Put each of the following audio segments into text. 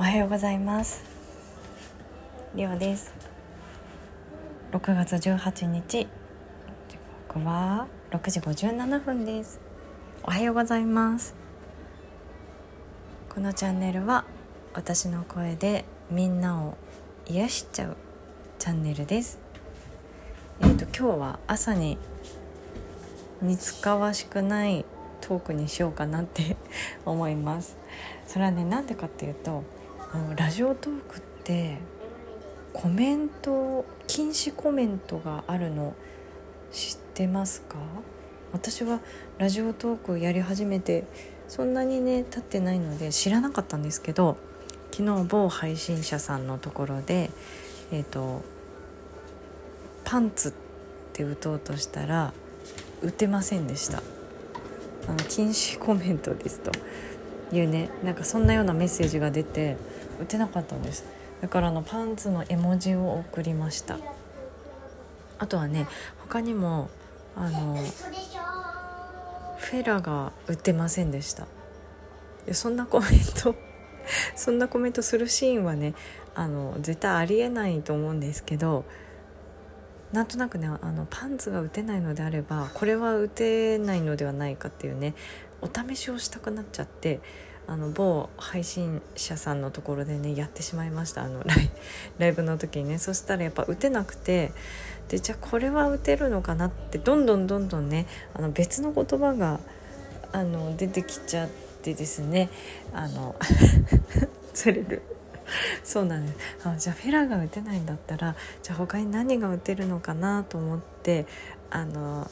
おはようございます。りおです。6月18日。時刻は6時57分です。おはようございます。このチャンネルは私の声でみんなを癒しちゃうチャンネルです。えっ、ー、と今日は朝に似つかわしくないトークにしようかなって思います。それはねなんでかっていうとあのラジオトークってコメント禁止コメントがあるの知ってますか？私はラジオトークやり始めてそんなにね経ってないので知らなかったんですけど昨日某配信者さんのところでえ、ー、とパンツって打とうとしたら打てませんでした。あの禁止コメントですと。いうねなんかそんなようなメッセージが出て打てなかったんです。だからあのパンツの絵文字を送りました。あとはね他にもあのフェラが打てませんでした。そんなコメントそんなコメントするシーンはねあの絶対ありえないと思うんですけどなんとなくねあのパンツが打てないのであればこれは打てないのではないかっていうねお試しをしたくなっちゃってあの某配信者さんのところでねやってしまいました。あのライブの時にね。そしたらやっぱ打てなくてでじゃあこれは打てるのかなってどんどんどんどんねあの別の言葉があの出てきちゃってですねあの 釣れる そうなんです。あじゃあフェラーが打てないんだったらじゃあ他に何が打てるのかなと思ってあの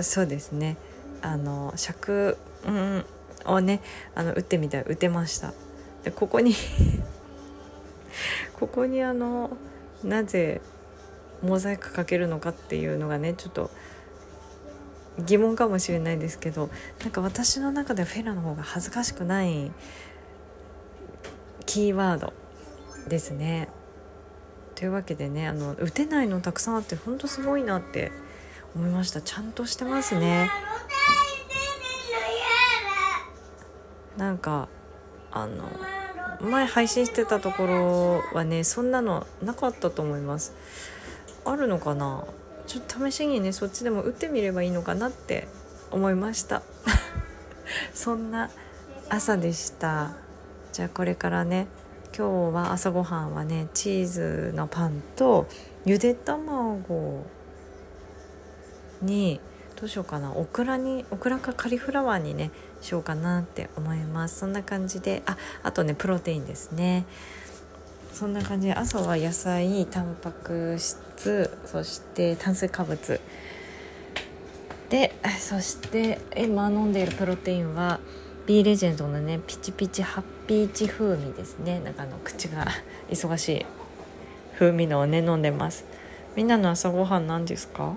そうですね。あの尺、うん、をねあの打ってみたら打てました。でここにここにあのなぜモザイクかけるのかっていうのがねちょっと疑問かもしれないですけどなんか私の中ではフェラの方が恥ずかしくないキーワードですね。というわけでねあの打てないのたくさんあってほんとすごいなって思いました。ちゃんとしてますね。なんかあの前配信してたところはねそんなのなかったと思います。あるのかな？ちょっと試しにねそっちでも打ってみればいいのかなって思いました。そんな朝でした。じゃあこれからね今日は朝ごはんはねチーズのパンとゆで卵にどうしようかなオクラにオクラかカリフラワーにねしようかなって思います。そんな感じでああとねプロテインですね。そんな感じで朝は野菜タンパク質そして炭水化物。でそして今飲んでいるプロテインは B レジェンドのねピチピチハッピーチ風味ですね。なんかあの口が忙しい風味のをね飲んでます。みんなの朝ごはん何ですか？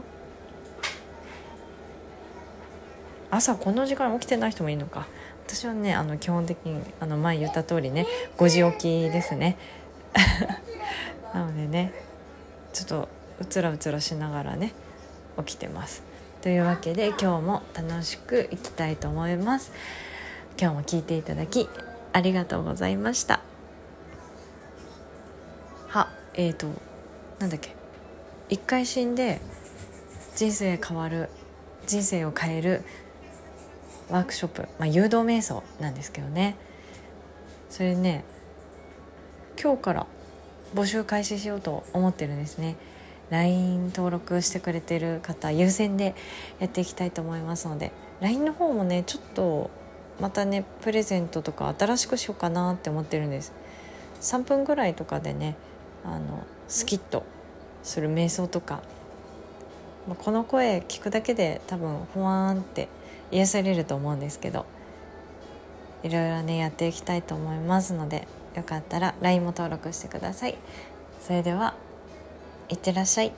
朝この時間起きてない人もいいのか。私はねあの基本的にあの前言った通りね5時起きですね。なのでねちょっとうつらうつらしながらね起きてます。というわけで今日も楽しくいきたいと思います。今日も聞いていただきありがとうございました。はえーとなんだっけ？一回死んで人生変わる人生を変えるワークショップ、まあ、誘導瞑想なんですけどね。それね今日から募集開始しようと思ってるんですね。LINE 登録してくれてる方優先でやっていきたいと思いますので LINE の方もねちょっとまたねプレゼントとか新しくしようかなって思ってるんです。3分ぐらいとかでねあのスキッとする瞑想とか、ま、この声聞くだけで多分ふわーんって癒されると思うんですけど。いろいろねやっていきたいと思いますのでよかったら LINE も登録してください。それではいってらっしゃい。